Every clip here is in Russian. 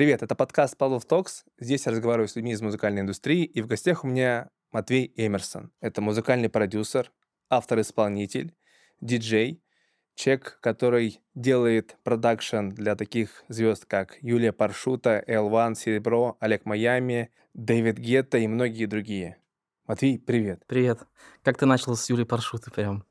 Привет, это подкаст Павлов Talks. Здесь я разговариваю с людьми из музыкальной индустрии, и в гостях у меня Матвей Эмерсон. Это музыкальный продюсер, автор-исполнитель, диджей, человек, который делает продакшн для таких звезд, как Юлия Паршута, L1, Серебро, Олег Майами, Дэвид Гетта и многие другие. Матвей, привет. Привет. Как ты начал с Юлией Паршуты прям?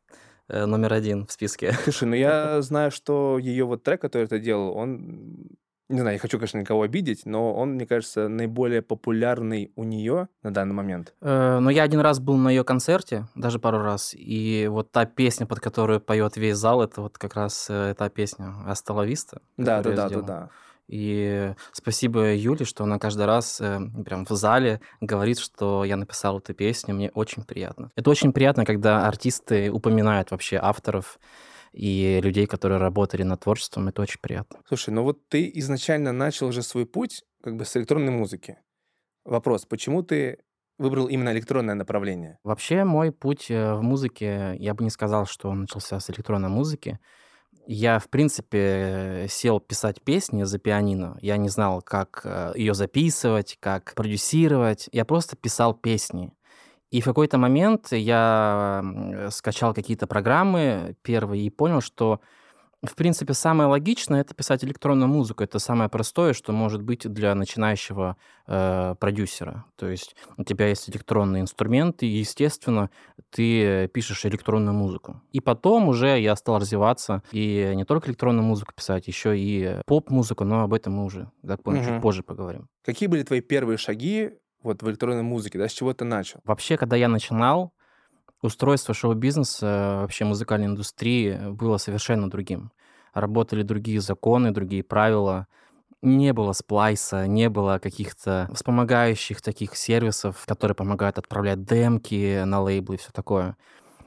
Э, номер один в списке. Слушай, ну я знаю, что ее вот трек, который ты делал, он не знаю, не хочу, конечно, никого обидеть, но он, мне кажется, наиболее популярный у нее на данный момент. Э, но я один раз был на ее концерте, даже пару раз, и вот та песня, под которую поет весь зал, это вот как раз э, та песня «Асталависта». Да, да, да, да, да. И спасибо Юле, что она каждый раз э, прям в зале говорит, что я написал эту песню, мне очень приятно. Это очень приятно, когда артисты упоминают вообще авторов, и людей, которые работали над творчеством, это очень приятно. Слушай, ну вот ты изначально начал уже свой путь как бы с электронной музыки. Вопрос, почему ты выбрал именно электронное направление? Вообще мой путь э, в музыке, я бы не сказал, что он начался с электронной музыки. Я, в принципе, сел писать песни за пианино. Я не знал, как э, ее записывать, как продюсировать. Я просто писал песни. И в какой-то момент я скачал какие-то программы первые и понял, что, в принципе, самое логичное это писать электронную музыку. Это самое простое, что может быть для начинающего э, продюсера. То есть у тебя есть электронные инструменты, и, естественно, ты пишешь электронную музыку. И потом уже я стал развиваться и не только электронную музыку писать, еще и поп-музыку, но об этом мы уже, так понял, угу. чуть позже поговорим. Какие были твои первые шаги вот в электронной музыке, да, с чего ты начал? Вообще, когда я начинал, устройство шоу-бизнеса, вообще музыкальной индустрии было совершенно другим. Работали другие законы, другие правила. Не было сплайса, не было каких-то вспомогающих таких сервисов, которые помогают отправлять демки на лейблы и все такое.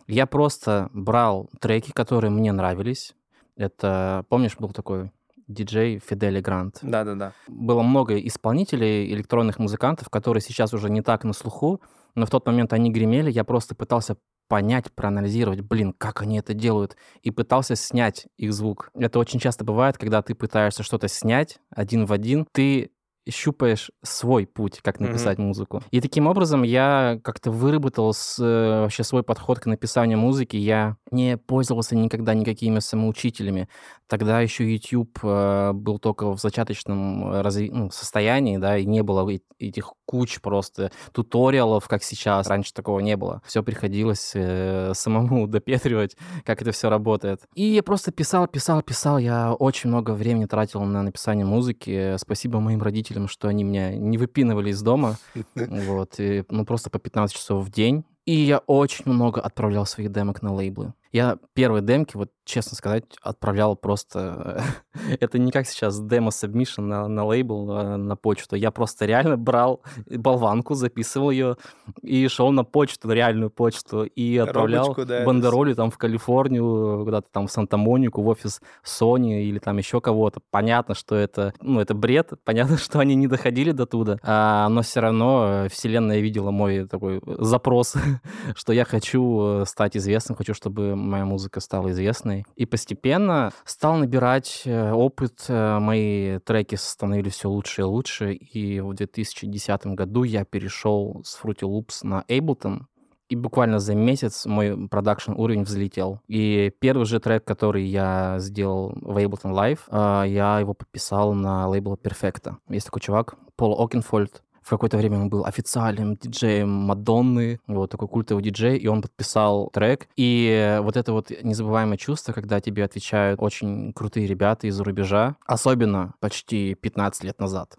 Я просто брал треки, которые мне нравились. Это, помнишь, был такой диджей Фидели Грант. Да-да-да. Было много исполнителей, электронных музыкантов, которые сейчас уже не так на слуху, но в тот момент они гремели, я просто пытался понять, проанализировать, блин, как они это делают, и пытался снять их звук. Это очень часто бывает, когда ты пытаешься что-то снять один в один, ты щупаешь свой путь, как написать mm-hmm. музыку. И таким образом я как-то выработал с, э, вообще свой подход к написанию музыки. Я не пользовался никогда никакими самоучителями. Тогда еще YouTube э, был только в зачаточном э, разви... ну, состоянии, да, и не было этих куч просто туториалов, как сейчас. Раньше такого не было. Все приходилось э, самому допетривать, как это все работает. И я просто писал, писал, писал. Я очень много времени тратил на написание музыки. Спасибо моим родителям родителям, что они меня не выпинывали из дома. Вот, и, ну, просто по 15 часов в день. И я очень много отправлял своих демок на лейблы. Я первые демки, вот честно сказать, отправлял просто... это не как сейчас demo submission на, на лейбл, на, на почту. Я просто реально брал болванку, записывал ее и шел на почту, реальную почту, и отправлял Коробочку, да, бандероли там в Калифорнию, куда-то там в Санта-Монику, в офис Sony или там еще кого-то. Понятно, что это, ну, это бред, понятно, что они не доходили до туда, а, но все равно вселенная видела мой такой запрос, что я хочу э, стать известным, хочу, чтобы моя музыка стала известной. И постепенно стал набирать э, опыт, э, мои треки становились все лучше и лучше, и в 2010 году я перешел с Fruity Loops на Ableton, и буквально за месяц мой продакшн уровень взлетел. И первый же трек, который я сделал в Ableton Live, э, я его подписал на лейбл Perfecta. Есть такой чувак, Пол Окенфольд, в какое-то время он был официальным диджеем Мадонны, вот такой культовый диджей, и он подписал трек. И вот это вот незабываемое чувство, когда тебе отвечают очень крутые ребята из-за рубежа, особенно почти 15 лет назад.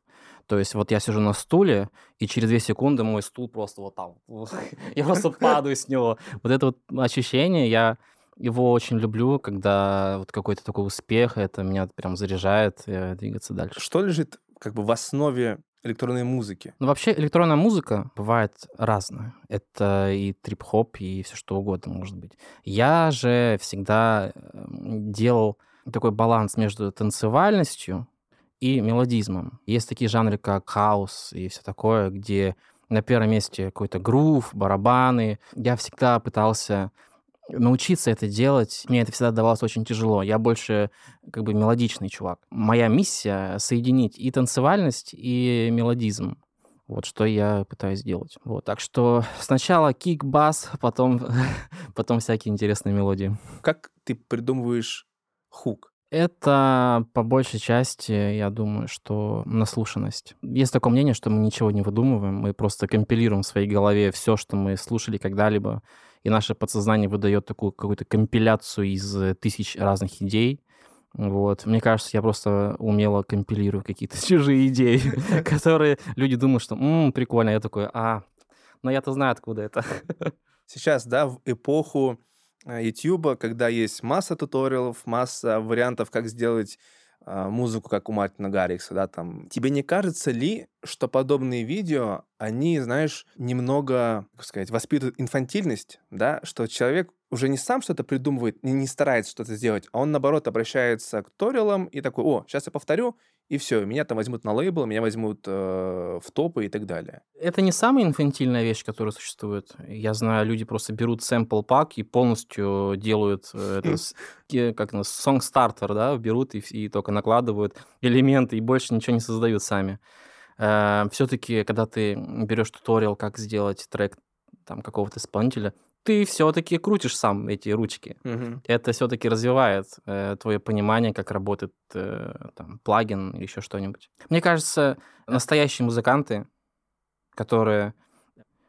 То есть вот я сижу на стуле, и через две секунды мой стул просто вот там. Я просто падаю с него. Вот это вот ощущение, я его очень люблю, когда вот какой-то такой успех, это меня прям заряжает двигаться дальше. Что лежит как бы в основе электронной музыки? Ну, вообще, электронная музыка бывает разная. Это и трип-хоп, и все что угодно может быть. Я же всегда эм, делал такой баланс между танцевальностью и мелодизмом. Есть такие жанры, как хаос и все такое, где на первом месте какой-то грув, барабаны. Я всегда пытался научиться это делать, мне это всегда давалось очень тяжело. Я больше как бы мелодичный чувак. Моя миссия — соединить и танцевальность, и мелодизм. Вот что я пытаюсь сделать. Вот, так что сначала кик, бас, потом, потом всякие интересные мелодии. Как ты придумываешь хук? Это по большей части, я думаю, что наслушанность. Есть такое мнение, что мы ничего не выдумываем, мы просто компилируем в своей голове все, что мы слушали когда-либо, и наше подсознание выдает такую какую-то компиляцию из э, тысяч разных идей. Вот. Мне кажется, я просто умело компилирую какие-то чужие идеи, которые люди думают, что «Ммм, прикольно». Я такой «А, но я-то знаю, откуда это». Сейчас, да, в эпоху YouTube, когда есть масса туториалов, масса вариантов, как сделать музыку, как у Мартина Гаррикса, да, там. Тебе не кажется ли, что подобные видео, они, знаешь, немного, как сказать, воспитывают инфантильность, да, что человек уже не сам что-то придумывает, не, не старается что-то сделать, а он, наоборот, обращается к туториалам и такой, о, сейчас я повторю, и все, меня там возьмут на лейбл, меня возьмут э, в топы и так далее. Это не самая инфантильная вещь, которая существует. Я знаю, люди просто берут сэмпл пак и полностью делают э, это, как на song starter, да, берут и, и только накладывают элементы и больше ничего не создают сами. Э, все-таки, когда ты берешь туториал, как сделать трек там какого-то исполнителя, ты все-таки крутишь сам эти ручки. Мгм. Это все-таки развивает э, твое понимание, как работает э, там, плагин или еще что-нибудь. Мне кажется, настоящие музыканты, которые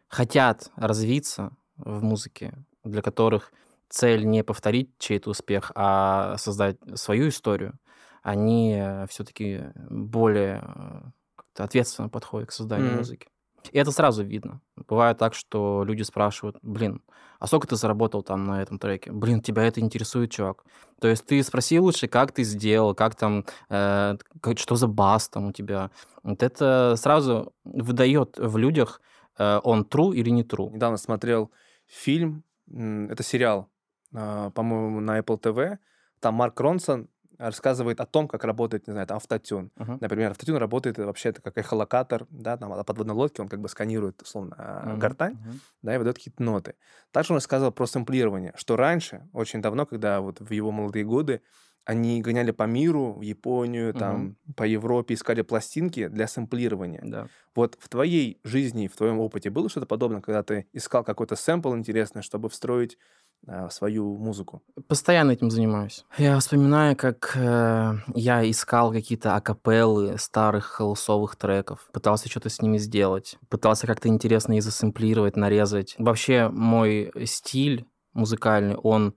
хотят развиться в музыке, для которых цель не повторить чей-то успех, а создать свою историю, они все-таки более э, ответственно подходят к созданию Мгм. музыки. И это сразу видно. Бывает так, что люди спрашивают, блин, а сколько ты заработал там на этом треке? Блин, тебя это интересует, чувак. То есть ты спроси лучше, как ты сделал, как там, э, что за бас там у тебя. Вот это сразу выдает в людях, э, он true или не true. Недавно смотрел фильм, это сериал, а, по-моему, на Apple TV. Там Марк Ронсон рассказывает о том, как работает, не знаю, там автотюн. Мгм. Например, автотюн работает вообще это как эхолокатор, да, там на подводной лодке он как бы сканирует, условно, а, Мгм. гортань, Мгм. да, и выдает какие-то ноты. Также он рассказывал про сэмплирование, что раньше, очень давно, когда вот в его молодые годы, они гоняли по миру, в Японию, там, по Европе, искали пластинки для сэмплирования. Да. Вот в твоей жизни, в твоем опыте было что-то подобное, когда ты искал какой-то сэмпл интересный, чтобы встроить а, свою музыку? Постоянно этим занимаюсь. Я вспоминаю, как э, я искал какие-то акапеллы старых хаусовых треков, пытался что-то с ними сделать, пытался как-то интересно их засэмплировать, нарезать. Вообще мой стиль музыкальный, он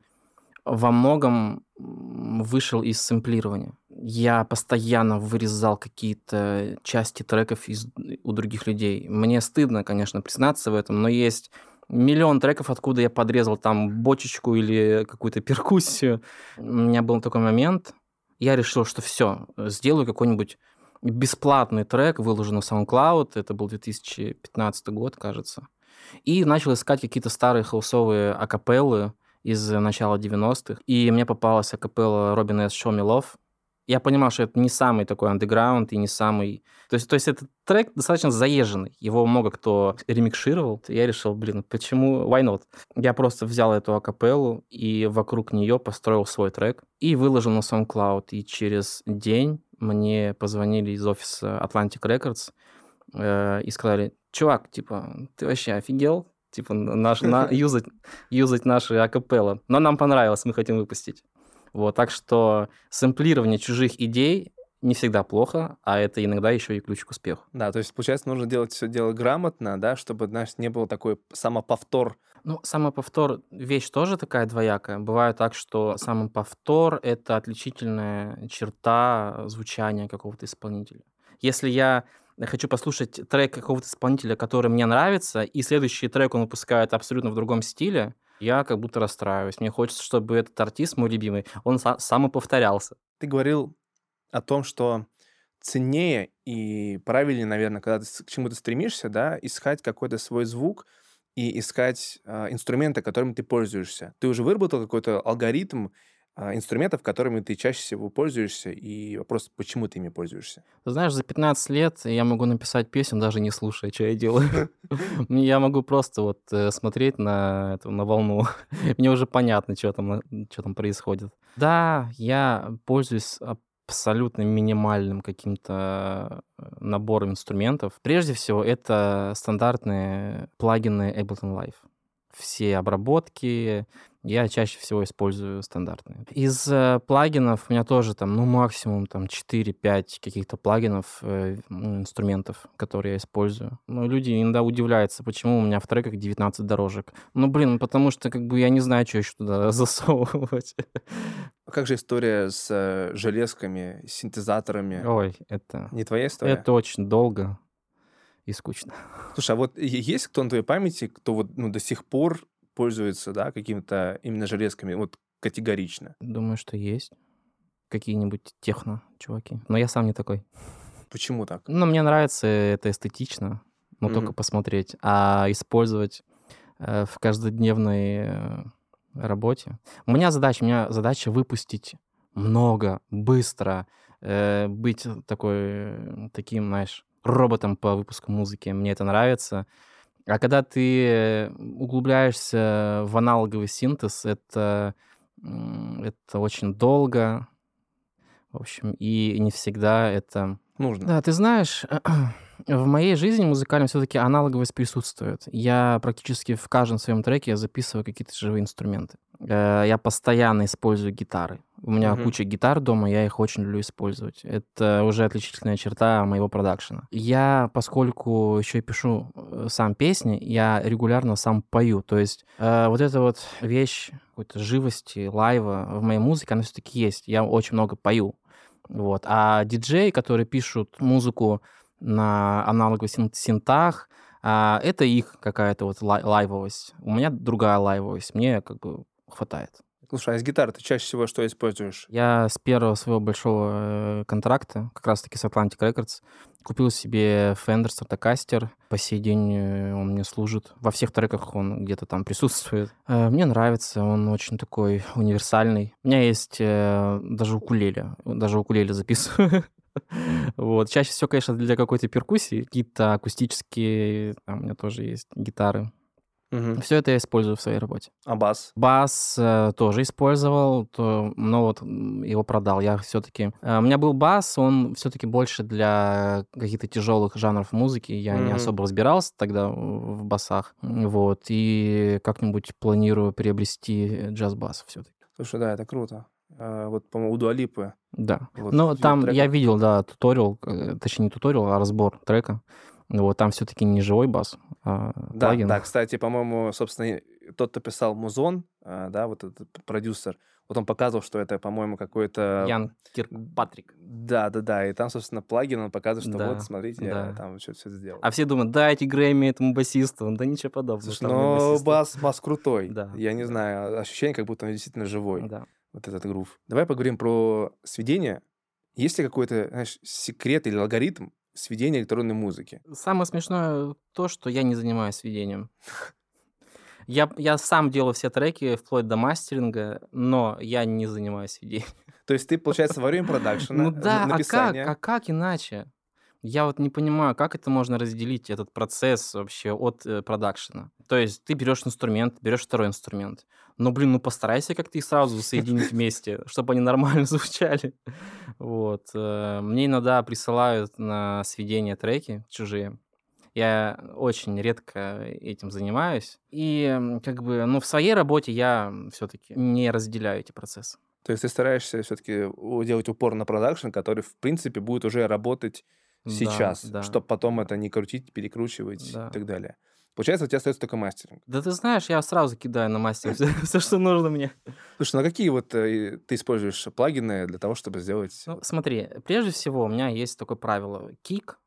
во многом вышел из сэмплирования. Я постоянно вырезал какие-то части треков из, у других людей. Мне стыдно, конечно, признаться в этом, но есть миллион треков, откуда я подрезал там бочечку или какую-то перкуссию. У меня был такой момент, я решил, что все, сделаю какой-нибудь бесплатный трек, выложу на SoundCloud, это был 2015 год, кажется, и начал искать какие-то старые хаусовые акапеллы из начала 90-х, и мне попалась акапелла Робина Me Love, я понимал, что это не самый такой андеграунд и не самый... То есть, то есть этот трек достаточно заезженный. Его много кто ремикшировал. Я решил, блин, почему... Why not? Я просто взял эту акапеллу и вокруг нее построил свой трек и выложил на SoundCloud. И через день мне позвонили из офиса Atlantic Records э, и сказали, чувак, типа, ты вообще офигел? Типа, наш, на, юзать, юзать наши акапеллы. Но нам понравилось, мы хотим выпустить. Вот, так что сэмплирование чужих идей не всегда плохо, а это иногда еще и ключ к успеху. Да, то есть, получается, нужно делать все дело грамотно, да, чтобы, знаешь, не было такой самоповтор. Ну, самоповтор — вещь тоже такая двоякая. Бывает так, что самоповтор — это отличительная черта звучания какого-то исполнителя. Если я хочу послушать трек какого-то исполнителя, который мне нравится, и следующий трек он выпускает абсолютно в другом стиле, я как будто расстраиваюсь. Мне хочется, чтобы этот артист, мой любимый, он са- самоповторялся. Ты говорил о том, что ценнее и правильнее, наверное, когда ты к чему-то стремишься, да, искать какой-то свой звук и искать а, инструменты, которыми ты пользуешься. Ты уже выработал какой-то алгоритм, инструментов, которыми ты чаще всего пользуешься, и вопрос, почему ты ими пользуешься? Ты знаешь, за 15 лет я могу написать песню, даже не слушая, что я делаю. Я могу просто вот э, смотреть на на волну. Мне уже понятно, что там, что там происходит. Да, я пользуюсь абсолютно минимальным каким-то э, набором инструментов. Прежде всего, это стандартные плагины Ableton Live. Все обработки, я чаще всего использую стандартные. Из э, плагинов у меня тоже там, ну, максимум там 4-5 каких-то плагинов, э, ну, инструментов, которые я использую. Ну, люди иногда удивляются, почему у меня в треках 19 дорожек. Ну, блин, потому что как бы я не знаю, что еще туда засовывать. А как же история с э, железками, синтезаторами? Ой, это... Не твоя история? Это очень долго и скучно. Слушай, а вот есть кто на твоей памяти, кто вот ну, до сих пор пользуется, да, какими-то именно железками, вот категорично? Думаю, что есть какие-нибудь техно-чуваки. Но я сам не такой. Почему так? Ну, мне нравится это эстетично, но mm-hmm. только посмотреть. А использовать э, в каждодневной э, работе. У меня задача, у меня задача выпустить много, быстро, э, быть такой, таким, знаешь, роботом по выпуску музыки. Мне это нравится. А когда ты углубляешься в аналоговый синтез, это, это очень долго, в общем, и не всегда это... Нужно. Да, ты знаешь, в моей жизни музыкальной все-таки аналоговость присутствует. Я практически в каждом своем треке записываю какие-то живые инструменты. Э, я постоянно использую гитары. У меня угу. куча гитар дома, я их очень люблю использовать. Это уже отличительная черта моего продакшена. Я, поскольку еще и пишу э, сам песни, я регулярно сам пою. То есть э, вот эта вот вещь какой-то живости, лайва в моей музыке, она все-таки есть. Я очень много пою. Вот. А диджей, которые пишут музыку на аналоговых синтах, а, это их какая-то вот лай- лайвовость. У меня другая лайвовость. Мне как бы хватает. Слушай, а из гитары ты чаще всего что используешь? Я с первого своего большого э, контракта, как раз-таки с Atlantic Records, купил себе Fender Stratocaster. По сей день э, он мне служит. Во всех треках он где-то там присутствует. Э, мне нравится, он очень такой универсальный. У меня есть даже укулеле. Даже укулеле записываю. Вот. Чаще всего, конечно, для какой-то перкуссии. Какие-то акустические, там у меня тоже есть гитары. Угу. Все это я использую в своей работе. А бас? Бас э, тоже использовал, то, но вот его продал. Я все-таки... Э, у меня был бас, он все-таки больше для каких-то тяжелых жанров музыки. Я угу. не особо разбирался тогда в басах. Вот. И как-нибудь планирую приобрести джаз-бас все-таки. Слушай, да, это круто. А, вот, по-моему, у Дуалипы. Да. Вот, ну, там трека. я видел, да, туториал, э, точнее, не туториал, а разбор трека. Вот там все-таки не живой бас, а да, плагин. Да, кстати, по-моему, собственно, тот, кто писал Музон, а, да, вот этот продюсер, вот он показывал, что это, по-моему, какой-то... Ян Патрик. Да, да, да. И там, собственно, плагин, он показывает, что да, вот, смотрите, да. я там что все сделал. А все думают, дайте Грэмми этому басисту. Да ничего подобного. Слушай, но бас, бас крутой. Да. Я не знаю, ощущение, как будто он действительно живой. Да. Вот этот грув. Давай поговорим про сведение. Есть ли какой-то, знаешь, секрет или алгоритм, сведения электронной музыки. Самое смешное то, что я не занимаюсь сведением. Я, я сам делаю все треки вплоть до мастеринга, но я не занимаюсь сведением. То есть ты, получается, во время продакшена, Ну да, а как, а как иначе? Я вот не понимаю, как это можно разделить, этот процесс вообще от э, продакшена. То есть ты берешь инструмент, берешь второй инструмент. Но, блин, ну постарайся как-то их сразу соединить вместе, чтобы они нормально звучали. Вот. Э, мне иногда присылают на сведение треки чужие. Я очень редко этим занимаюсь. И как бы, ну, в своей работе я все-таки не разделяю эти процессы. То есть ты стараешься все-таки делать упор на продакшн, который, в принципе, будет уже работать сейчас, да, да. чтобы потом это не крутить, перекручивать да. и так далее. Получается, у тебя остается только мастеринг. Да ты знаешь, я сразу кидаю на мастер все, что нужно мне. Слушай, ну какие вот э, ты используешь плагины для того, чтобы сделать... Ну, смотри, прежде всего у меня есть такое правило. Кик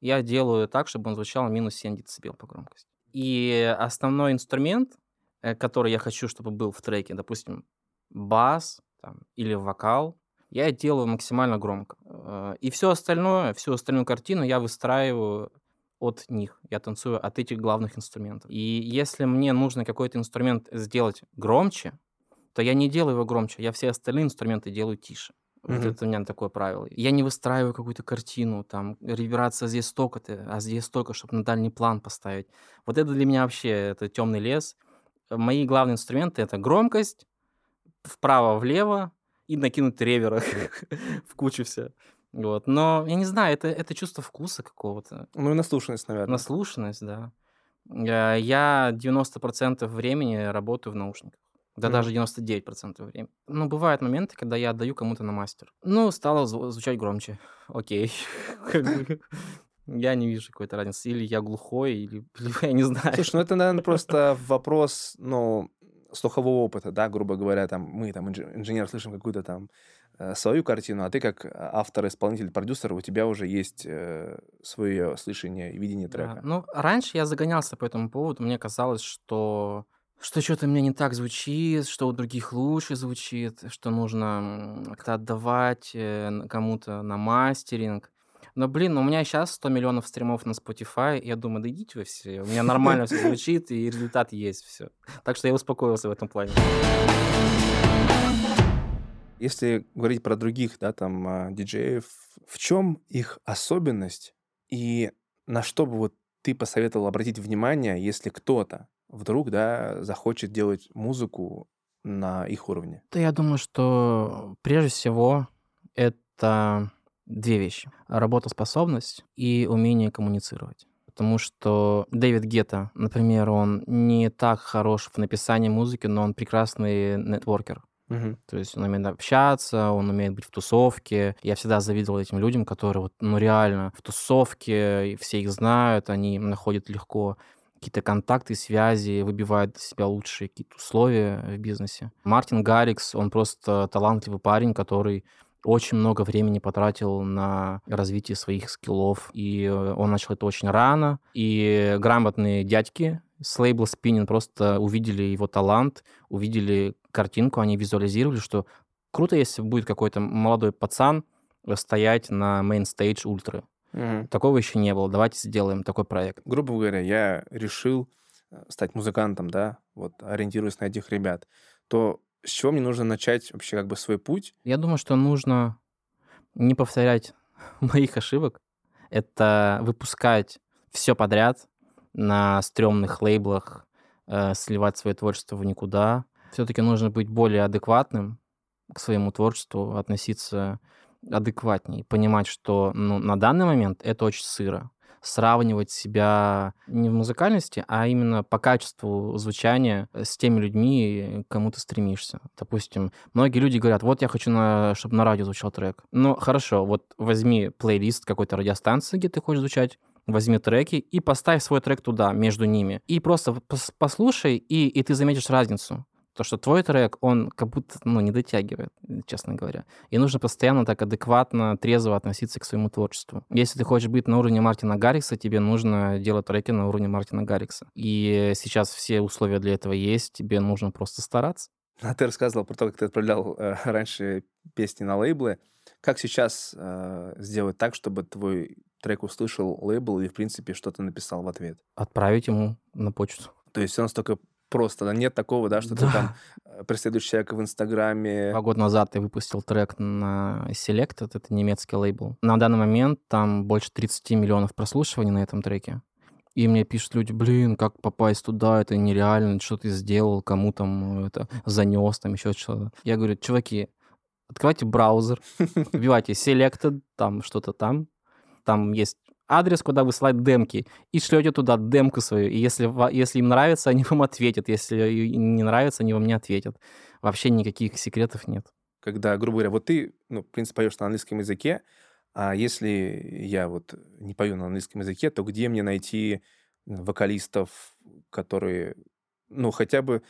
я делаю так, чтобы он звучал минус 7 дБ по громкости. И основной инструмент, э, который я хочу, чтобы был в треке, допустим, бас там, или вокал, я делаю максимально громко. Э, и все остальное, всю остальную картину я выстраиваю от них. Я танцую от этих главных инструментов. И если мне нужно какой-то инструмент сделать громче, что я не делаю его громче, я все остальные инструменты делаю тише. Вот Мгм. это у меня такое правило. Я не выстраиваю какую-то картину, там, реверация здесь столько-то, а здесь столько, чтобы на дальний план поставить. Вот это для меня вообще, это темный лес. Мои главные инструменты– это громкость, вправо-влево и накинуть ревера в кучу все. Вот. Но я не знаю, это, это чувство вкуса какого-то. Ну и наслушанность, наверное. Наслушанность, да. Э, Я 90% времени работаю в наушниках. Да Мгм. даже 99% времени. Ну, бывают моменты, когда я отдаю кому-то на мастер. Ну, стало зву- звучать громче. Окей. Я не вижу какой-то разницы. Или я глухой, или, или я не знаю. Слушай, ну это, наверное, просто вопрос, ну, слухового опыта, да, грубо говоря, там, мы, там, инж- инженер, слышим какую-то там э, свою картину, а ты как автор, исполнитель, продюсер, у тебя уже есть э, свое слышание и видение Да. трека. Ну, раньше я загонялся по этому поводу. Мне казалось, что что что-то мне не так звучит, что у других лучше звучит, что нужно как-то отдавать э, кому-то на мастеринг. Но, блин, у меня сейчас 100 миллионов стримов на Spotify, я думаю, да идите вы все, у меня нормально все звучит, и результат есть, все. Так что я успокоился в этом плане. Если говорить про других, да, там, а, диджеев, в чем их особенность и на что бы вот ты посоветовал обратить внимание, если кто-то вдруг, да, захочет делать музыку на их уровне? Да я думаю, что прежде всего это две вещи. Работоспособность и умение коммуницировать. Потому что Дэвид Гетта, например, он не так хорош в написании музыки, но он прекрасный нетворкер. Мгм. То есть он умеет общаться, он умеет быть в тусовке. Я всегда завидовал этим людям, которые вот, ну, реально в тусовке, все их знают, они находят легко какие-то контакты, связи, выбивают для себя лучшие какие-то условия в бизнесе. Мартин Гаррикс, он просто талантливый парень, который очень много времени потратил на развитие своих скиллов, и э, он начал это очень рано, и грамотные дядьки с лейбла Spinning просто увидели его талант, увидели картинку, они визуализировали, что круто, если будет какой-то молодой пацан стоять на main stage Ultra'ы. Мгм. Такого еще не было. Давайте сделаем такой проект. Грубо говоря, я решил э, стать музыкантом, да, вот ориентируясь на этих ребят, то с чего мне нужно начать вообще как бы свой путь? Я думаю, что нужно не повторять моих ошибок. Это выпускать все подряд на стрёмных лейблах, э, сливать свое творчество в никуда. Все-таки нужно быть более адекватным к своему творчеству, относиться адекватнее, понимать, что ну, на данный момент это очень сыро. Сравнивать себя не в музыкальности, а именно по качеству звучания с теми людьми, к кому ты стремишься. Допустим, многие люди говорят, вот я хочу, на, чтобы на радио звучал трек. Ну, хорошо, вот возьми плейлист какой-то радиостанции, где ты хочешь звучать, возьми треки и поставь свой трек туда, между ними. И просто пос- послушай, и, и ты заметишь разницу. То, что твой трек, он как будто ну, не дотягивает, честно говоря. И нужно постоянно так адекватно, трезво относиться к своему творчеству. Если ты хочешь быть на уровне Мартина Гаррикса, тебе нужно делать треки на уровне Мартина Гаррикса. И сейчас все условия для этого есть, тебе нужно просто стараться. А ты рассказывал про то, как ты отправлял э, раньше песни на лейблы. Как сейчас э, сделать так, чтобы твой трек услышал лейбл и, в принципе, что-то написал в ответ? Отправить ему на почту. То есть все настолько просто, да? Нет такого, да, что ты Да. там э, преследуешь человека в Инстаграме. Два года назад я выпустил трек на Selected, это немецкий лейбл. На данный момент там больше 30 миллионов прослушиваний на этом треке. И мне пишут люди, блин, как попасть туда, это нереально, что ты сделал, кому там это занес, там еще что-то. Я говорю, чуваки, открывайте браузер, вбивайте Selected, там что-то там, там есть адрес, куда высылать демки, и шлете туда демку свою. И если, если им нравится, они вам ответят. Если им не нравится, они вам не ответят. Вообще никаких секретов нет. Когда, грубо говоря, вот ты, ну, в принципе, поешь на английском языке, а если я вот не пою на английском языке, то где мне найти вокалистов, которые, ну, хотя бы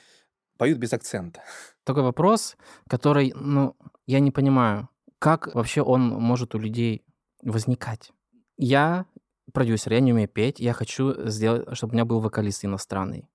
поют без акцента? Такой вопрос, который, ну, я не понимаю, как вообще он может у людей возникать. Я продюсер, я не умею петь, я хочу сделать, чтобы у меня был вокалист иностранный.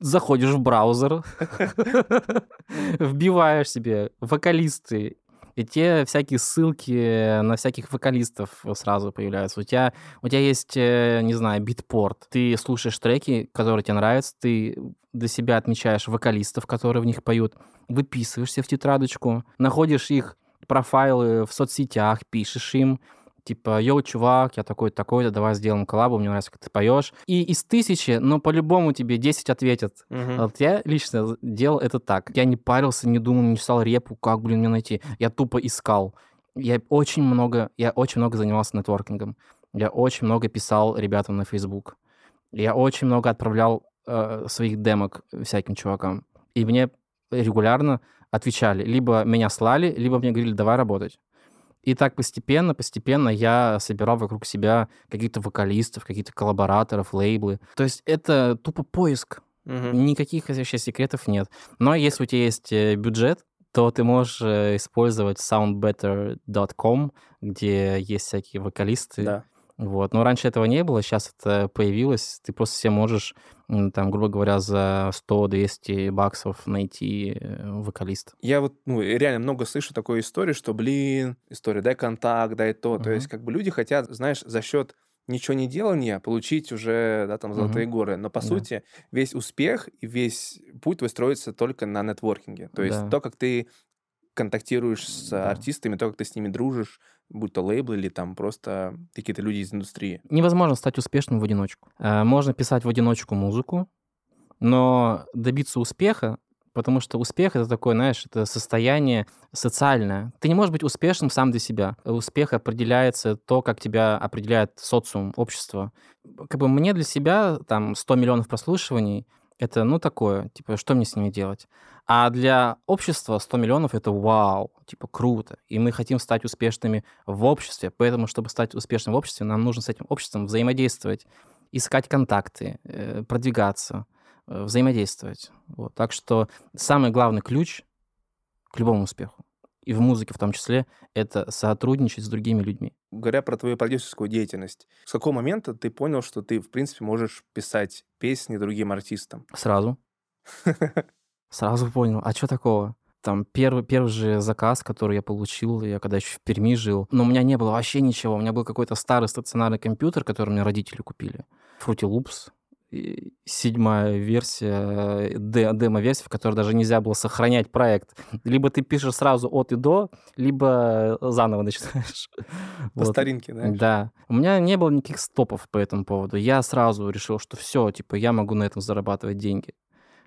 Заходишь в браузер, вбиваешь себе вокалисты И те всякие ссылки на всяких вокалистов сразу появляются. У тебя, у тебя есть, э, не знаю, битпорт. Ты слушаешь треки, которые тебе нравятся, ты для себя отмечаешь вокалистов, которые в них поют, выписываешься в тетрадочку, находишь их профайлы в соцсетях, пишешь им, типа, йоу, чувак, я такой-то, такой-то, давай сделаем коллабу, мне нравится, как ты поешь. И из тысячи, но по-любому тебе 10 ответят. Мгм. Вот я лично делал это так. Я не парился, не думал, не читал репу, как, блин, мне найти. Я тупо искал. Я очень много, я очень много занимался нетворкингом. Я очень много писал ребятам на Facebook. Я очень много отправлял э, своих демок всяким чувакам. И мне регулярно отвечали. Либо меня слали, либо мне говорили, давай работать. И так постепенно, постепенно я собирал вокруг себя каких-то вокалистов, каких-то коллабораторов, лейблы. То есть это тупо поиск. Мгм. Никаких вообще секретов нет. Но если у тебя есть э, бюджет, то ты можешь э, использовать soundbetter.com, где есть всякие вокалисты. Да. Вот. Но раньше этого не было, сейчас это появилось. Ты просто себе можешь, там, грубо говоря, за 100-200 баксов найти э, вокалиста. Я вот, ну, реально много слышу такой истории, что, блин, история, дай контакт, дай то. То Мгм. есть, как бы люди хотят, знаешь, за счет ничего не делания получить уже, да, там, золотые Мгм. горы. Но, по Да. сути, весь успех и весь путь твой строится только на нетворкинге. То есть Да. то, как ты контактируешь с Да. артистами, то, как ты с ними дружишь, будь то лейблы или там просто какие-то люди из индустрии. Невозможно стать успешным в одиночку. Э, Можно писать в одиночку музыку, но добиться успеха, потому что успех это такое, знаешь, это состояние социальное. Ты не можешь быть успешным сам для себя. Успех определяется то, как тебя определяет социум, общество. Как бы мне для себя там 100 миллионов прослушиваний это, ну, такое, типа, что мне с ними делать? А для общества 100 миллионов это вау, типа, круто. И мы хотим стать успешными в обществе. Поэтому, чтобы стать успешным в обществе, нам нужно с этим обществом взаимодействовать, искать контакты, э, продвигаться, э, взаимодействовать. Вот. Так что самый главный ключ к любому успеху, и в музыке в том числе, это сотрудничать с другими людьми. Говоря про твою продюсерскую деятельность, с какого момента ты понял, что ты, в принципе, можешь писать песни другим артистам? Сразу. Сразу понял. А что такого? Там первый, первый же заказ, который я получил, я когда еще в Перми жил, но у меня не было вообще ничего. У меня был какой-то старый стационарный компьютер, который мне родители купили. Fruity Loops. Седьмая версия, э, де- демо-версия, в которой даже нельзя было сохранять проект. Либо ты пишешь сразу от и до, либо заново начинаешь. По Вот. старинке, знаешь? Да. У меня не было никаких стопов по этому поводу. Я сразу решил, что все, типа, я могу на этом зарабатывать деньги.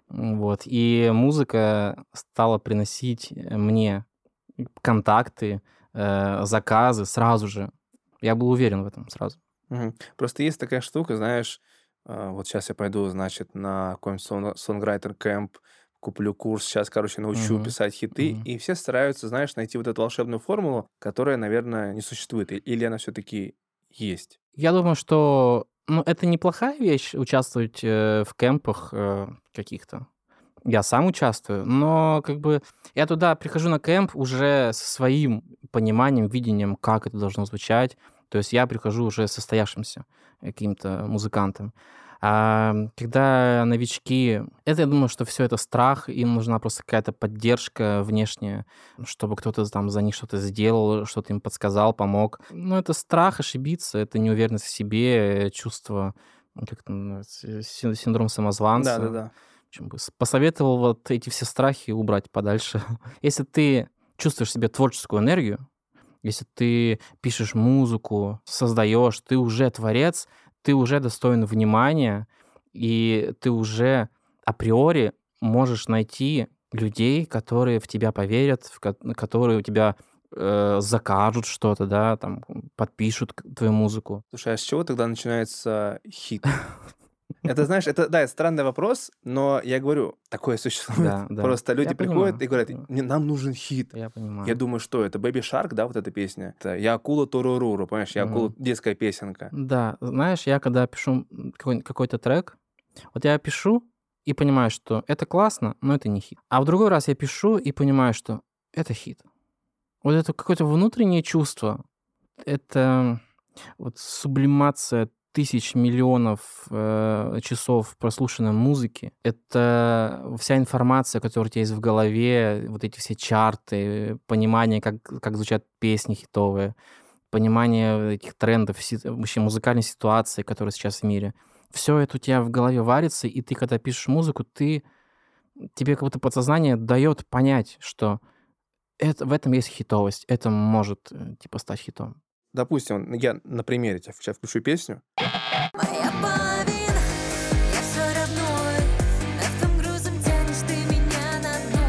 Вот. И музыка стала приносить э, мне контакты, э, заказы сразу же. Я был уверен в этом сразу. Просто есть такая штука, знаешь, а, вот сейчас я пойду, значит, на какой-нибудь сон- сонграйтер кэмп, куплю курс, сейчас, короче, научу Мгм. писать хиты, Мгм. и все стараются, знаешь, найти вот эту волшебную формулу, которая, наверное, не существует, или она все-таки есть. Я думаю, что ну, это неплохая вещь участвовать э, в кемпах э, каких-то. Я сам участвую, но как бы я туда прихожу на кемп уже со своим пониманием, видением, как это должно звучать. То есть я прихожу уже состоявшимся э, каким-то музыкантом. А когда новички, это я думаю, что все это страх, им нужна просто какая-то поддержка внешняя, чтобы кто-то там за них что-то сделал, что-то им подсказал, помог. Ну, это страх ошибиться, это неуверенность в себе, э, чувство, как это называется, син- синдром самозванца. Да-да-да. Бы посоветовал вот эти все страхи убрать подальше. Если ты чувствуешь в себе творческую энергию, если ты пишешь музыку, создаешь, ты уже творец, ты уже достоин внимания, и ты уже априори можешь найти людей, которые в тебя поверят, в ко- которые у тебя э, закажут что-то, да, там подпишут твою музыку. Слушай, а с чего тогда начинается хит? Это, знаешь, это, да, это странный вопрос, но я говорю, такое существует. Да, да. Просто люди Я приходят понимаю. и говорят, «Не, нам нужен хит. Я понимаю. Я думаю, что это Baby Shark, да, вот эта песня? Это Я акула Тороруру, понимаешь? Я акула, Мгм. детская песенка. Да, знаешь, я когда пишу какой-то трек, вот я пишу и понимаю, что это классно, но это не хит. А в другой раз я пишу и понимаю, что это хит. Вот это какое-то внутреннее чувство, это вот сублимация тысяч миллионов э, часов прослушанной музыки. Это вся информация, которая у тебя есть в голове, вот эти все чарты, понимание, как, как звучат песни хитовые, понимание этих трендов, вообще музыкальной ситуации, которая сейчас в мире. Все это у тебя в голове варится, и ты, когда пишешь музыку, ты тебе как будто подсознание дает понять, что это, в этом есть хитовость, это может э, типа стать хитом. Допустим, я на примере тебе сейчас включу песню. Моя половина, я все равно Над грузом тянешь ты меня на дно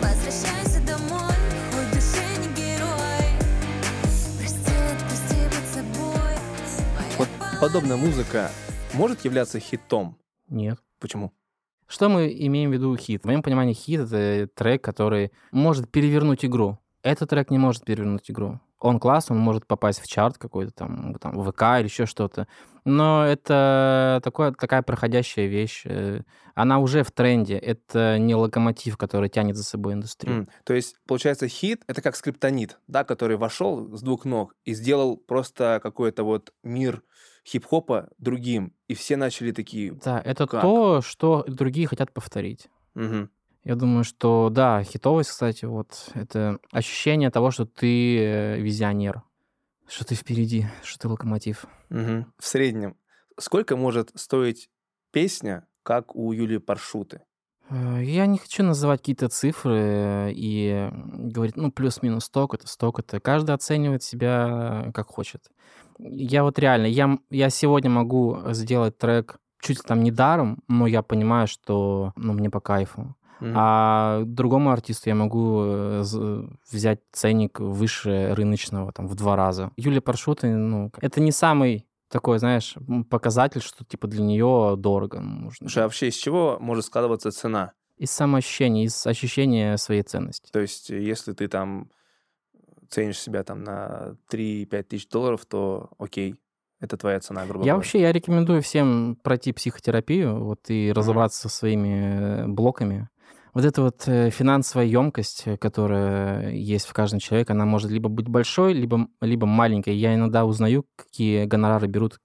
Возвращайся домой, хоть душе не герой Прости, отпусти быть собой Вот подобная музыка может являться хитом? Нет. Почему? Что мы имеем в виду хит? В моем понимании хит — это трек, который может перевернуть игру. Этот трек не может перевернуть игру он класс, он может попасть в чарт какой-то там, там ВК или еще что-то. Но это такое, такая проходящая вещь. Э, она уже в тренде. Это не локомотив, который тянет за собой индустрию. Mm. То есть, получается, хит — это как скриптонит, да, который вошел с двух ног и сделал просто какой-то вот мир хип-хопа другим. И все начали такие... Да, это как? то, что другие хотят повторить. Угу. Я думаю, что да, хитовость, кстати, вот это ощущение того, что ты э, визионер, что ты впереди, что ты локомотив. Угу. В среднем сколько может стоить песня, как у Юлии Паршуты? Э, я не хочу называть какие-то цифры и говорить, ну, плюс-минус столько-то, столько-то. Каждый оценивает себя как хочет. Я вот реально, я, я сегодня могу сделать трек чуть там не даром, но я понимаю, что ну, мне по кайфу. Mm-hmm. А другому артисту я могу э, взять ценник выше рыночного, там, в два раза. Юлия Паршута, ну, это не самый такой, знаешь, показатель, что, типа, для нее дорого. Можно. Слушай, а вообще из чего может складываться цена? Из самоощущения, из ощущения своей ценности. То есть, если ты там ценишь себя там на 3-5 тысяч долларов, то окей, это твоя цена, грубо говоря. Я вообще, я рекомендую всем пройти психотерапию, вот, и разобраться mm-hmm. со своими блоками, вот эта вот э, финансовая емкость, э, которая есть в каждом человеке, она может либо быть большой, либо, либо маленькой. Я иногда узнаю, какие гонорары берут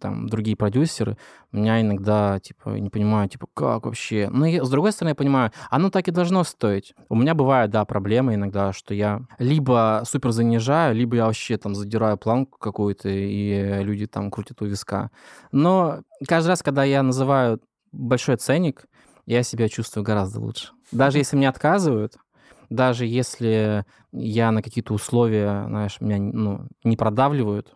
там другие продюсеры. Меня иногда, типа, не понимаю, типа, как вообще? Но я, с другой стороны, я понимаю, оно так и должно стоить. У меня бывают, да, проблемы иногда, что я либо супер занижаю, либо я вообще там задираю планку какую-то, и люди там крутят у виска. Но каждый раз, когда я называю большой ценник, я себя чувствую гораздо лучше. Даже если мне отказывают, даже если я на какие-то условия, знаешь, меня ну, не продавливают,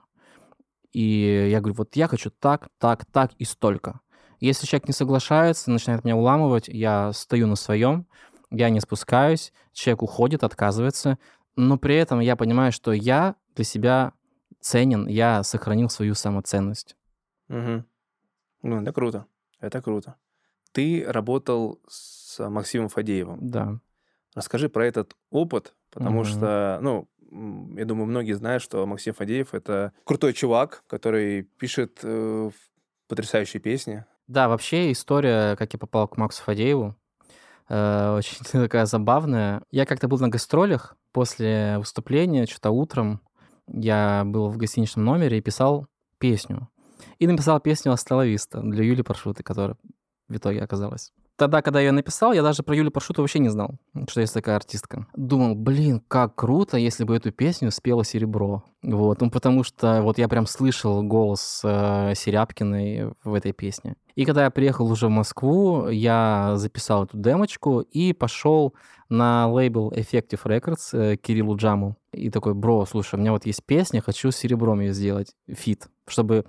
и я говорю, вот я хочу так, так, так и столько. Если человек не соглашается, начинает меня уламывать, я стою на своем, я не спускаюсь, человек уходит, отказывается, но при этом я понимаю, что я для себя ценен, я сохранил свою самоценность. Угу. Ну, это круто. Это круто. Ты работал с Максимом Фадеевым. Да. Расскажи про этот опыт, потому угу. что, ну, я думаю, многие знают, что Максим Фадеев это крутой чувак, который пишет э, потрясающие песни. Да, вообще история, как я попал к Максу Фадееву, э, очень такая забавная. Я как-то был на гастролях после выступления, что-то утром. Я был в гостиничном номере и писал песню. И написал песню «Асталависта» для Юли Паршуты, которая в итоге оказалось. Тогда, когда я написал, я даже про Юлю Паршуту вообще не знал, что есть такая артистка. Думал, блин, как круто, если бы эту песню спела Серебро. Вот, ну потому что вот я прям слышал голос э, Серябкиной в этой песне. И когда я приехал уже в Москву, я записал эту демочку и пошел на лейбл Effective Records э, Кириллу Джаму. И такой, бро, слушай, у меня вот есть песня, хочу с серебром ее сделать, feat, чтобы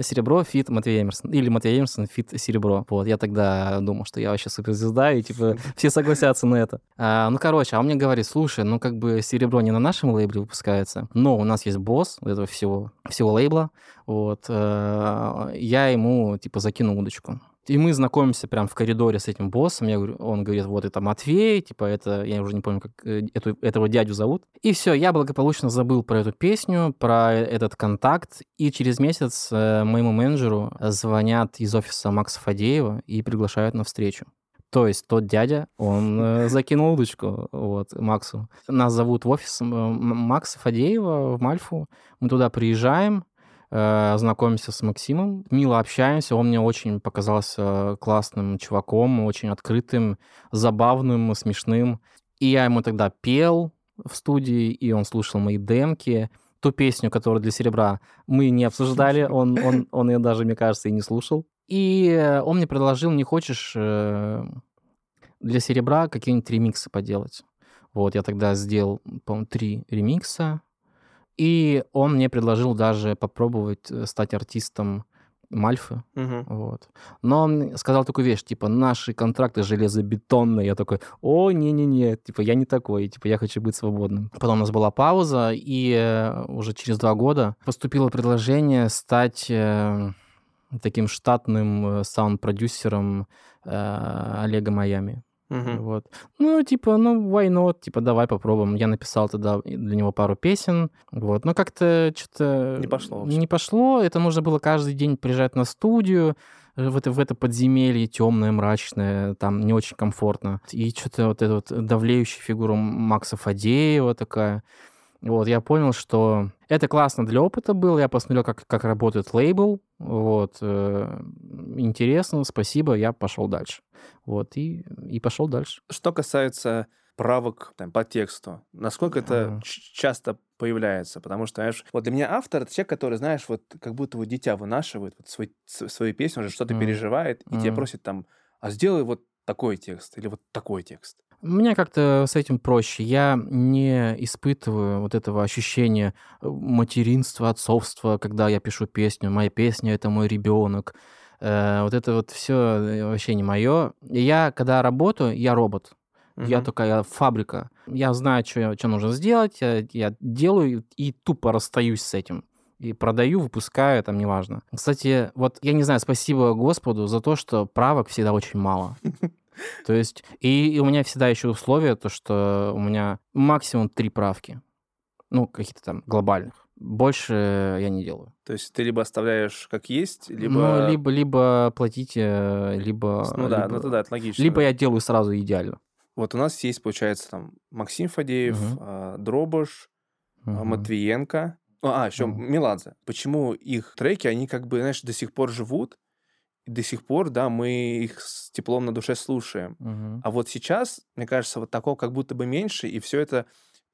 Серебро, feat Матвей Эмерсон. Или Матвей Эмерсон, feat Серебро. Вот, я тогда думал, что я вообще суперзвезда, и, типа, все согласятся на это. А, ну, короче, а он мне говорит, слушай, ну, как бы Серебро не на нашем лейбле выпускается, но у нас есть босс этого всего, всего лейбла, вот, а, я ему, типа, закину удочку. И мы знакомимся прям в коридоре с этим боссом. Я говорю, он говорит, вот это Матвей, типа это, я уже не помню, как э, эту, этого дядю зовут. И все, я благополучно забыл про эту песню, про этот контакт. И через месяц э, моему менеджеру звонят из офиса Макса Фадеева и приглашают на встречу. То есть тот дядя, он э, закинул удочку вот, Максу. Нас зовут в офис Макса Фадеева в Мальфу. Мы туда приезжаем, знакомимся с Максимом, мило общаемся, он мне очень показался классным чуваком, очень открытым, забавным, смешным. И я ему тогда пел в студии, и он слушал мои демки. Ту песню, которую для серебра мы не обсуждали, он, он, он ее даже, мне кажется, и не слушал. И он мне предложил, не хочешь э, для серебра какие-нибудь ремиксы поделать? Вот, я тогда сделал, по-моему, три ремикса. И он мне предложил даже попробовать э, стать артистом Мальфы. Мгм. Вот. Но он сказал такую вещь, типа, наши контракты железобетонные. Я такой, о, не-не-не, типа, я не такой, типа, я хочу быть свободным. Потом у нас была пауза, и э, уже через два года поступило предложение стать э, таким штатным саунд-продюсером э, Олега Майами. Мгм. Вот. Ну, типа, ну, why not? Типа, давай попробуем. Я написал тогда для него пару песен. Вот. Но как-то что-то... Не пошло вообще. Не пошло. Это нужно было каждый день приезжать на студию э, в это, в это подземелье темное, мрачное, там не очень комфортно. И что-то вот эта вот давлеющая фигура Макса Фадеева такая. Вот, я понял, что это классно для опыта было. Я посмотрел, как, как работает лейбл. Вот, э, интересно, спасибо, я пошел дальше. Вот, и, и пошел дальше. Что касается правок там, по тексту, насколько это ч- часто появляется? Потому что, знаешь, вот для меня автор — это человек, который, знаешь, вот как будто вот дитя вынашивает вот свой, свою песню, уже что-то Мгм. переживает, и тебя Мгм. просит там, а сделай вот такой текст или вот такой текст. Меня как-то с этим проще. Я не испытываю вот этого ощущения э, материнства, отцовства, когда я пишу песню. Моя песня это мой ребенок. Э, вот это вот все вообще не мое. Я, когда работаю, я робот. Я Мгм. такая фабрика. Я знаю, что, что нужно сделать, я, я делаю и тупо расстаюсь с этим. И продаю, выпускаю, там неважно. Кстати, вот я не знаю, спасибо Господу за то, что правок всегда очень мало. То есть, и, и у меня всегда еще условие, то, что у меня максимум три правки. Ну, каких-то там глобальных. Больше я не делаю. То есть ты либо оставляешь как есть, либо... Ну, либо, либо платите, либо... с- Ну да, либо, ну тогда это логично. либо я делаю сразу идеально. Вот у нас есть, получается, там Максим Фадеев, а, Дробыш, а, Мгм. Матвиенко. А, еще Мгм. Меладзе. Почему их треки, они как бы, знаешь, до сих пор живут, и до сих пор, да, мы их с теплом на душе слушаем. Мгм. А вот сейчас, мне кажется, вот такого как будто бы меньше, и все это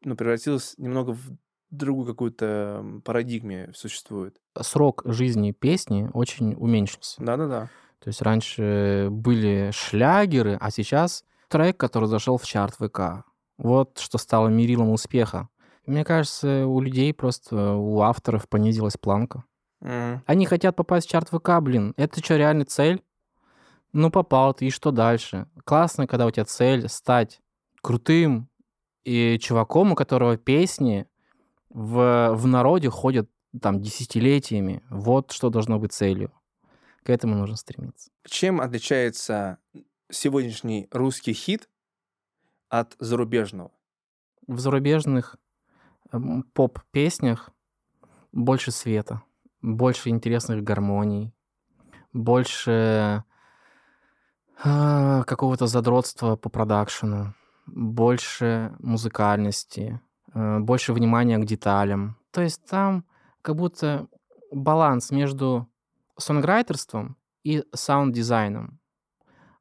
ну, превратилось немного в другую какую-то парадигме существует. Срок жизни песни очень уменьшился. Да-да-да. То есть раньше были шлягеры, а сейчас трек, который зашел в чарт ВК. Вот что стало мерилом успеха. Мне кажется, у людей просто, у авторов понизилась планка. Мгм. Они хотят попасть в чарт ВК, блин. Это что, реально цель? Ну, попал ты, и что дальше? Классно, когда у тебя цель стать крутым и чуваком, у которого песни в, в народе ходят там десятилетиями. Вот что должно быть целью. К этому нужно стремиться. Чем отличается сегодняшний русский хит от зарубежного? В зарубежных эм, поп-песнях больше света, больше интересных гармоний, больше а, какого-то задротства по продакшену, больше музыкальности, э, больше внимания к деталям. То есть там как будто баланс между сонграйтерством и саунд-дизайном.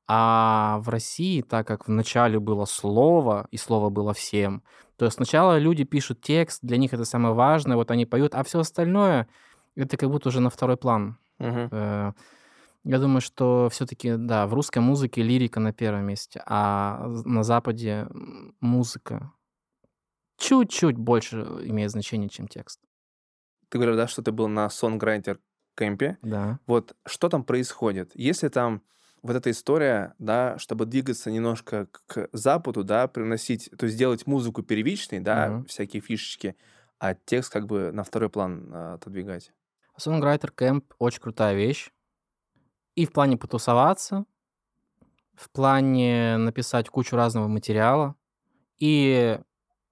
А в России, так как вначале было слово, и слово было всем, то сначала люди пишут текст, для них это самое важное, вот они поют, а все остальное это как будто уже на второй план. Э, Я думаю, что все-таки, да, в русской музыке лирика на первом месте, а на Западе музыка чуть-чуть больше имеет значение, чем текст. Ты говорил, да, что ты был на сонграйтер кемпе. Да. Вот что там происходит? Если там вот эта история, да, чтобы двигаться немножко к западу, да, приносить, то есть сделать музыку первичной, да, Мгм. всякие фишечки, а текст как бы на второй план а, отодвигать. Songwriter Camp очень крутая вещь. И в плане потусоваться, в плане написать кучу разного материала, и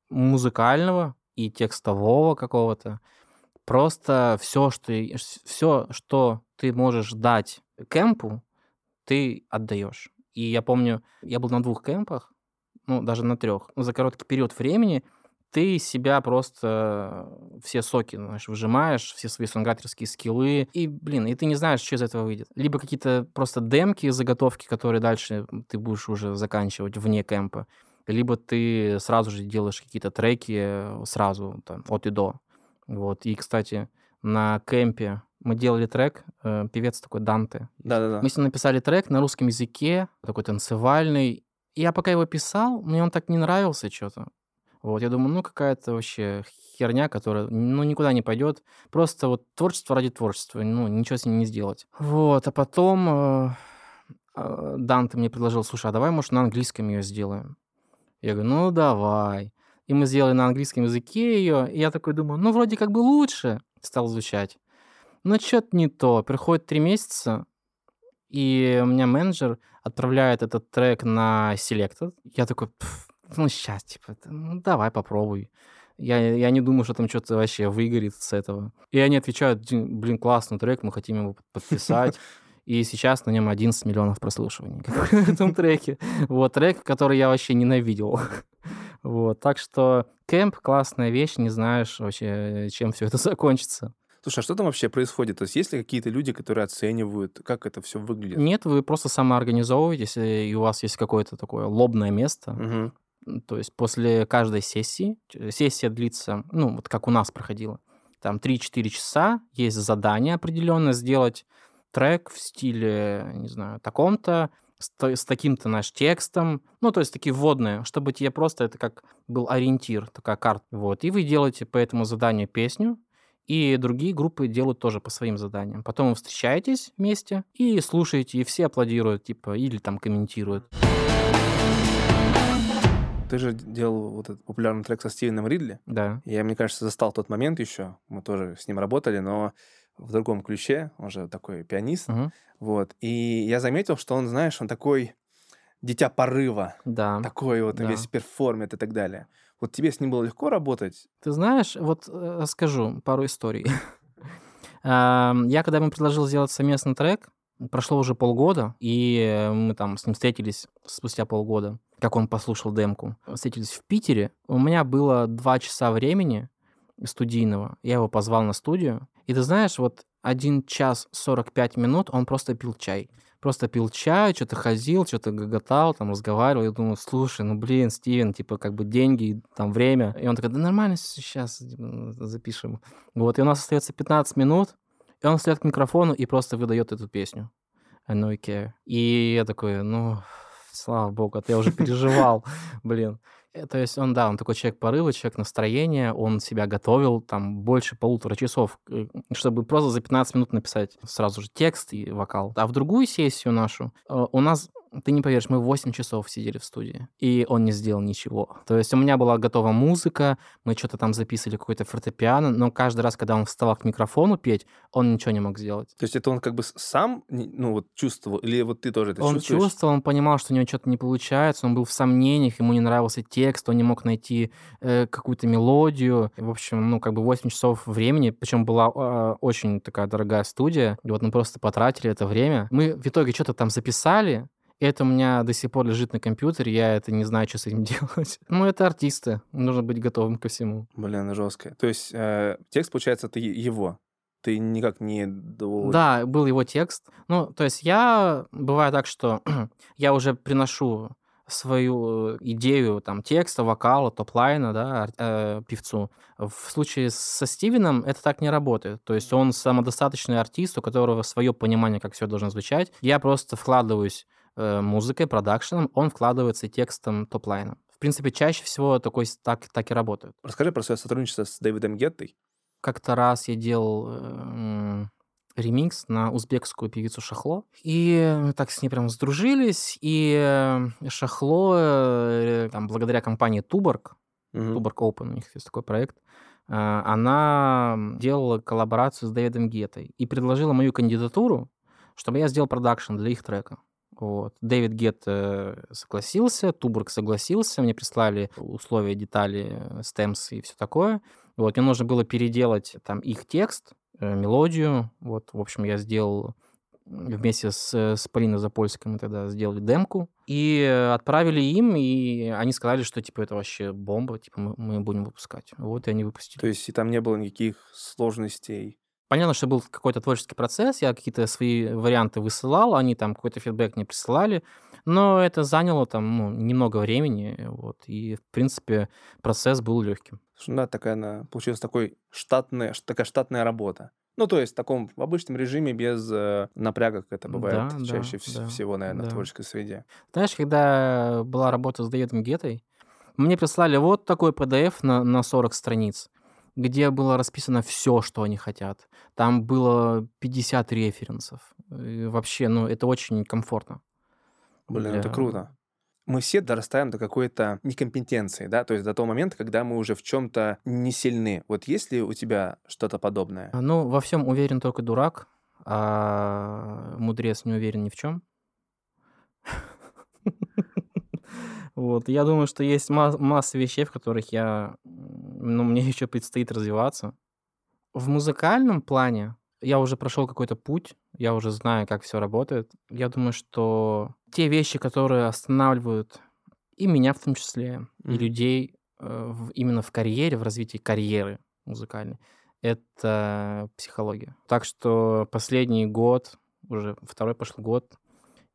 музыкального, и текстового какого-то. Просто все, что, все, что ты можешь дать кемпу, ты отдаешь. И я помню, я был на двух кемпах, ну, даже на трех, за короткий период времени ты из себя просто все соки, знаешь, выжимаешь, все свои сонгратерские скиллы, и, блин, и ты не знаешь, что из этого выйдет. Либо какие-то просто демки, заготовки, которые дальше ты будешь уже заканчивать вне кемпа, либо ты сразу же делаешь какие-то треки сразу, там, от и до. Вот. И, кстати, на кемпе мы делали трек, э, певец такой Данте. Да-да-да. Мы с ним написали трек на русском языке, такой танцевальный. Я пока его писал, мне он так не нравился что-то. Вот, я думаю, ну какая-то вообще херня, которая, ну, никуда не пойдет. Просто вот творчество ради творчества, ну, ничего с ним не сделать. Вот, а потом э, э, Данте мне предложил, слушай, а давай, может, на английском ее сделаем? Я говорю, ну, давай. И мы сделали на английском языке ее, и я такой думаю, ну, вроде как бы лучше стал звучать. Но что-то не то. Приходит три месяца, и у меня менеджер отправляет этот трек на Selected. Я такой, ну, сейчас, типа, ну, давай попробуй. Я, я не думаю, что там что-то вообще выгорит с этого. И они отвечают, блин, классный трек, мы хотим его подписать. И сейчас на нем 11 миллионов прослушиваний в этом треке. Вот, трек, который я вообще ненавидел. Вот, так что кемп — классная вещь, не знаешь вообще, чем все это закончится. Слушай, а что там вообще происходит? То есть есть ли какие-то люди, которые оценивают, как это все выглядит? Нет, вы просто самоорганизовываетесь, и у вас есть какое-то такое лобное место. Угу. То есть после каждой сессии, сессия длится, ну, вот как у нас проходила, там 3-4 часа, есть задание определенное сделать трек в стиле, не знаю, таком-то, с, с таким-то наш текстом, ну, то есть такие вводные, чтобы тебе просто это как был ориентир, такая карта. Вот, и вы делаете по этому заданию песню, и другие группы делают тоже по своим заданиям. Потом вы встречаетесь вместе и слушаете, и все аплодируют, типа, или там комментируют. Ты же делал вот этот популярный трек со Стивеном Ридли. Да. Я, мне кажется, застал тот момент еще. Мы тоже с ним работали, но в другом ключе. Он же такой пианист. Угу. Вот. И я заметил, что он, знаешь, он такой дитя порыва. Да. Такой вот Да. весь перформит и так далее. Вот тебе с ним было легко работать? Ты знаешь, вот э, расскажу пару историй. Я, когда ему предложил сделать совместный трек, прошло уже полгода, и мы там с ним встретились спустя полгода, как он послушал демку. Встретились в Питере. У меня было два часа времени студийного. Я его позвал на студию. И ты знаешь, вот один час 45 минут он просто пил чай. Просто пил чай, что-то ходил, что-то гоготал, там разговаривал. Я думаю, слушай, ну блин, Стивен, типа как бы деньги, там время. И он такой, да нормально, сейчас запишем. Вот, и у нас остается 15 минут, и он встает к микрофону и просто выдает эту песню. I know you care. И я такой, ну, слава богу, а я уже переживал, блин. Э, То есть он, да, он такой человек порыва, человек настроения, он себя готовил там больше полутора часов, э, чтобы просто за 15 минут написать сразу же текст и вокал. А в другую сессию нашу э, у нас, ты не поверишь, мы 8 часов сидели в студии, и он не сделал ничего. То есть у меня была готова музыка, мы что-то там записывали, какой-то фортепиано, но каждый раз, когда он вставал к микрофону петь, он ничего не мог сделать. То есть это он как бы сам, ну вот чувствовал, или вот ты тоже это Он чувствуешь? чувствовал, он понимал, что у него что-то не получается, он был в сомнениях, ему не нравился текст, он не мог найти э, какую-то мелодию. В общем, ну, как бы 8 часов времени, причем была э, очень такая дорогая студия, и вот мы просто потратили это время. Мы в итоге что-то там записали, это у меня до сих пор лежит на компьютере, я это не знаю, что с этим делать. Ну, это артисты, нужно быть готовым ко всему. Блин, жестко. То есть э, текст, получается, это его. Ты никак не... Да, был его текст. Ну, то есть я... Бывает так, что я уже приношу свою идею там текста, вокала, топ-лайна, да, э, певцу. В случае со Стивеном это так не работает. То есть он самодостаточный артист, у которого свое понимание, как все должно звучать. Я просто вкладываюсь э, музыкой, продакшеном, он вкладывается текстом, топ-лайном. В принципе, чаще всего такой, так, так и работает. Расскажи про свое сотрудничество с Дэвидом Геттой. Как-то раз я делал э, ремикс на узбекскую певицу Шахло. И мы так с ней прям сдружились. И э, Шахло, э, там, благодаря компании Туборг, Мгм. Туборг Open, у них есть такой проект, она делала коллаборацию с Дэвидом Геттой и предложила мою кандидатуру, чтобы я сделал продакшн для их трека. Вот. Дэвид Гет э, согласился, Туборг согласился, мне прислали условия, детали, э, стемс и все такое. Вот, мне нужно было переделать там их текст, э, мелодию. Вот, в общем, я сделал вместе с, с Полиной Запольской мы тогда сделали демку и отправили им, и они сказали, что типа это вообще бомба, типа мы, мы будем выпускать. Вот и они выпустили. То есть и там не было никаких сложностей? Понятно, что был какой-то творческий процесс, я какие-то свои варианты высылал, они там какой-то фидбэк мне присылали, но это заняло там ну, немного времени, вот, и, в принципе, процесс был легким. Да, такая она, получилась такой штатная, такая штатная работа. Ну, то есть в таком в обычном режиме без э, напряга, как это бывает Да, чаще да, вс- да, всего, наверное, в да. творческой среде. Знаешь, когда была работа с Дэвидом Геттой, мне прислали вот такой PDF на, на 40 страниц, где было расписано все, что они хотят. Там было 50 референсов. И вообще, ну, это очень комфортно. Блин, это для- круто. Мы все дорастаем до какой-то некомпетенции, да, то есть до того момента, когда мы уже в чем-то не сильны. Вот есть ли у тебя что-то подобное? А, Ну, во всем уверен только дурак, а мудрец не уверен ни в чем. Вот, я думаю, что есть ма- масса вещей, в которых я, ну, мне еще предстоит развиваться. В музыкальном плане я уже прошел какой-то путь, я уже знаю, как все работает. Я думаю, что те вещи, которые останавливают и меня в том числе, и Мгм. людей э, в- именно в карьере, в развитии карьеры музыкальной, это психология. Так что последний год, уже второй пошел год,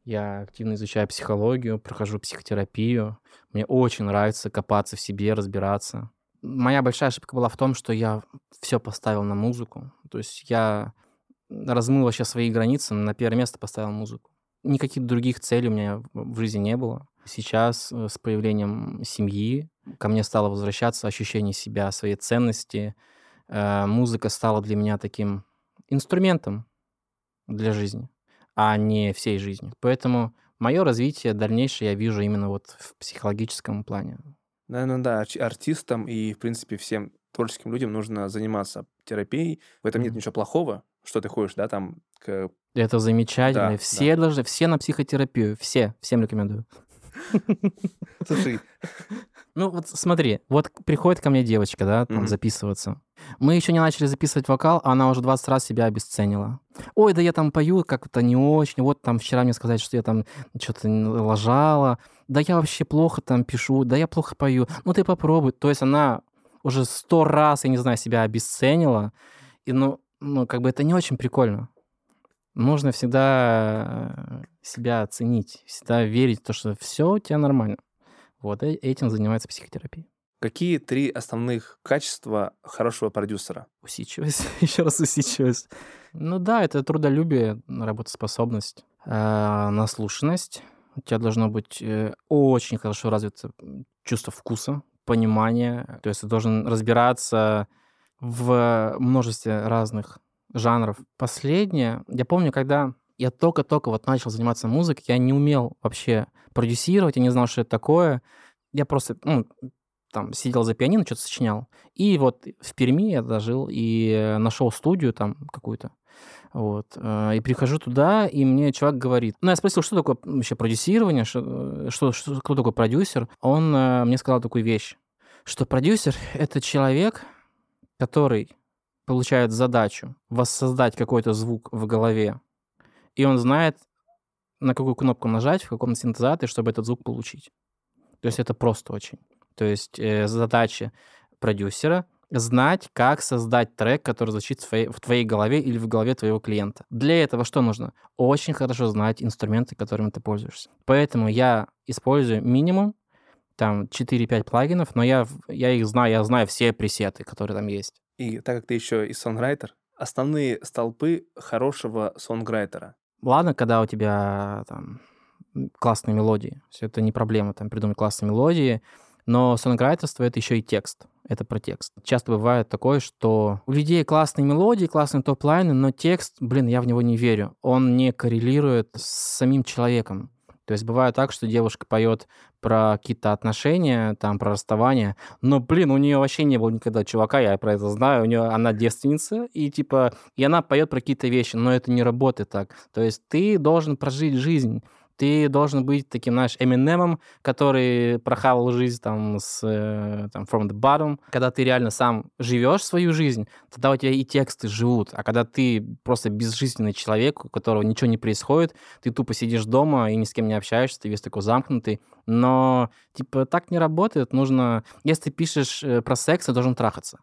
я активно изучаю психологию, прохожу психотерапию. Мне очень нравится копаться в себе, разбираться. Моя большая ошибка была в том, что я все поставил на музыку. То есть я размыл вообще свои границы, на первое место поставил музыку. Никаких других целей у меня в жизни не было. Сейчас э, с появлением семьи ко мне стало возвращаться ощущение себя, своей ценности. Э, Музыка стала для меня таким инструментом для жизни, а не всей жизни. Поэтому мое развитие дальнейшее я вижу именно вот в психологическом плане. Наверное, да, арти- артистам и, в принципе, всем творческим людям нужно заниматься терапией. В этом нет ничего плохого, что ты ходишь, да, там, к... Это замечательно. Да, да. все должны, все на психотерапию, все, всем рекомендую. Слушай, Ну вот смотри, вот приходит ко мне девочка, да, там записываться. Мы еще не начали записывать вокал, а она уже 20 раз себя обесценила. Ой, да я там пою как-то не очень. Вот там вчера мне сказать, что я там что-то лажала. Да я вообще плохо там пишу. Да я плохо пою. Ну ты попробуй. То есть она уже сто раз, я не знаю, себя обесценила. И ну, ну как бы это не очень прикольно. Нужно всегда э, себя ценить, всегда верить в то, что все у тебя нормально. Вот э- этим занимается психотерапия. Какие три основных качества хорошего продюсера? Усидчивость, еще раз усидчивость. Ну да, это трудолюбие, работоспособность, э, наслушанность. У тебя должно быть э, очень хорошо развито чувство вкуса, понимание. То есть ты должен разбираться в множестве разных жанров. Последнее, я помню, когда я только-только вот начал заниматься музыкой, я не умел вообще продюсировать, я не знал, что это такое. Я просто, ну, там, сидел за пианино, что-то сочинял. И вот в Перми я дожил и нашел студию там какую-то. Вот. э, И прихожу туда, и мне чувак говорит... Ну, я спросил, что такое вообще продюсирование, что, что, что- кто такой продюсер. Он э, мне сказал такую вещь, что продюсер — это человек, который получает задачу воссоздать какой-то звук в голове, и он знает, на какую кнопку нажать, в каком синтезаторе, чтобы этот звук получить. То есть это просто очень. То есть э, задача продюсера знать, как создать трек, который звучит в твоей, в твоей голове или в голове твоего клиента. Для этого что нужно? Очень хорошо знать инструменты, которыми ты пользуешься. Поэтому я использую минимум там 4-5 плагинов, но я, я их знаю, я знаю все пресеты, которые там есть. И так как ты еще и сонграйтер, основные столпы хорошего сонграйтера. Ладно, когда у тебя там классные мелодии, все это не проблема, там придумать классные мелодии, но сонграйтерство — это еще и текст, это про текст. Часто бывает такое, что у людей классные мелодии, классные топ-лайны, но текст, блин, я в него не верю, он не коррелирует с самим человеком. То есть бывает так, что девушка поет про какие-то отношения, там, про расставание, но, блин, у нее вообще не было никогда чувака, я про это знаю, у нее она девственница, и типа, и она поет про какие-то вещи, но это не работает так. То есть ты должен прожить жизнь, Ты должен быть таким, знаешь, Эминемом, который прохавал жизнь там с э, там, from the bottom. Когда ты реально сам живешь свою жизнь, тогда у тебя и тексты живут. А когда ты просто безжизненный человек, у которого ничего не происходит, ты тупо сидишь дома и ни с кем не общаешься, ты весь такой замкнутый. Но, типа, так не работает. Нужно... Если ты пишешь э, про секс, ты должен трахаться.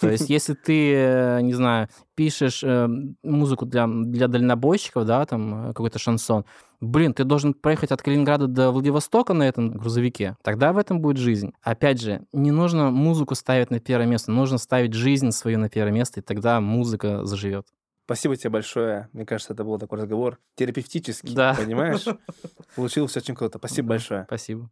То есть, если ты, э, не знаю, пишешь э, музыку для, для дальнобойщиков, да, там какой-то шансон, блин, ты должен проехать от Калининграда до Владивостока на этом грузовике, тогда в этом будет жизнь. Опять же, не нужно музыку ставить на первое место, нужно ставить жизнь свою на первое место, и тогда музыка заживет. Спасибо тебе большое. Мне кажется, это был такой разговор терапевтический, Да. понимаешь? Получилось очень круто. Спасибо Да. большое. Спасибо.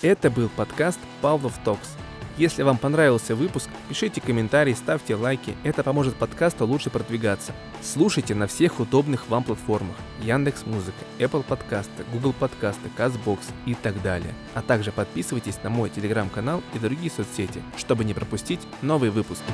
Это был подкаст Павлов Токс. Если вам понравился выпуск, пишите комментарии, ставьте лайки. Это поможет подкасту лучше продвигаться. Слушайте на всех удобных вам платформах. Яндекс Музыка, Apple подкасты, Google подкасты, Castbox и так далее. А также подписывайтесь на мой телеграм-канал и другие соцсети, чтобы не пропустить новые выпуски.